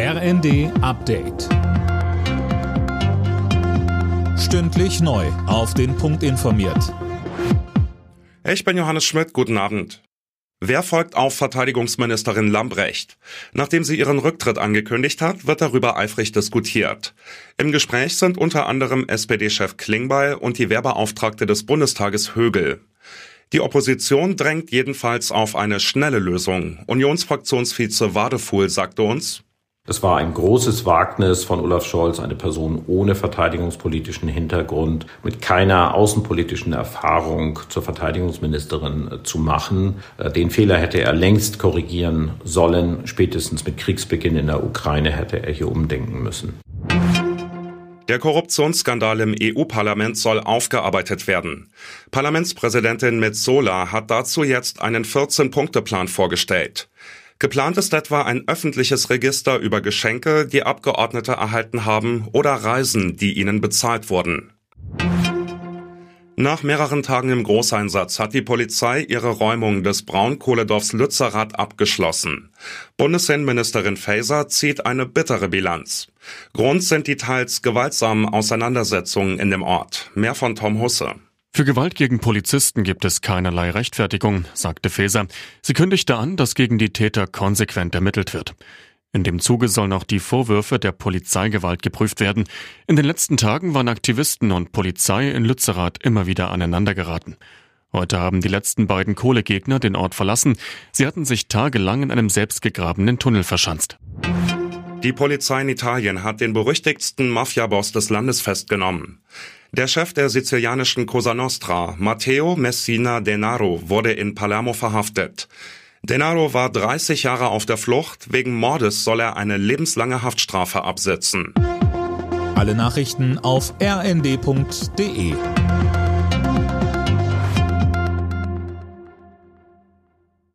RND Update. Stündlich neu. Auf den Punkt informiert. Ich bin Johannes Schmidt. Guten Abend. Wer folgt auf Verteidigungsministerin Lambrecht? Nachdem sie ihren Rücktritt angekündigt hat, wird darüber eifrig diskutiert. Im Gespräch sind unter anderem SPD-Chef Klingbeil und die Wehrbeauftragte des Bundestages Högel. Die Opposition drängt jedenfalls auf eine schnelle Lösung. Unionsfraktionsvize Wadefuhl sagte uns, es war ein großes Wagnis von Olaf Scholz, eine Person ohne verteidigungspolitischen Hintergrund, mit keiner außenpolitischen Erfahrung zur Verteidigungsministerin äh, zu machen. Äh, den Fehler hätte er längst korrigieren sollen. Spätestens mit Kriegsbeginn in der Ukraine hätte er hier umdenken müssen. Der Korruptionsskandal im EU-Parlament soll aufgearbeitet werden. Parlamentspräsidentin Metzola hat dazu jetzt einen 14-Punkte-Plan vorgestellt. Geplant ist etwa ein öffentliches Register über Geschenke, die Abgeordnete erhalten haben oder Reisen, die ihnen bezahlt wurden. Nach mehreren Tagen im Großeinsatz hat die Polizei ihre Räumung des Braunkohledorfs Lützerath abgeschlossen. Bundesinnenministerin Faeser zieht eine bittere Bilanz. Grund sind die teils gewaltsamen Auseinandersetzungen in dem Ort. Mehr von Tom Husse. Für Gewalt gegen Polizisten gibt es keinerlei Rechtfertigung, sagte Faeser. Sie kündigte an, dass gegen die Täter konsequent ermittelt wird. In dem Zuge sollen auch die Vorwürfe der Polizeigewalt geprüft werden. In den letzten Tagen waren Aktivisten und Polizei in Lützerath immer wieder aneinandergeraten. Heute haben die letzten beiden Kohlegegner den Ort verlassen. Sie hatten sich tagelang in einem selbstgegrabenen Tunnel verschanzt. Die Polizei in Italien hat den berüchtigsten Mafiaboss des Landes festgenommen. Der Chef der sizilianischen Cosa Nostra, Matteo Messina Denaro, wurde in Palermo verhaftet. Denaro war 30 Jahre auf der Flucht. Wegen Mordes soll er eine lebenslange Haftstrafe absetzen. Alle Nachrichten auf rnd.de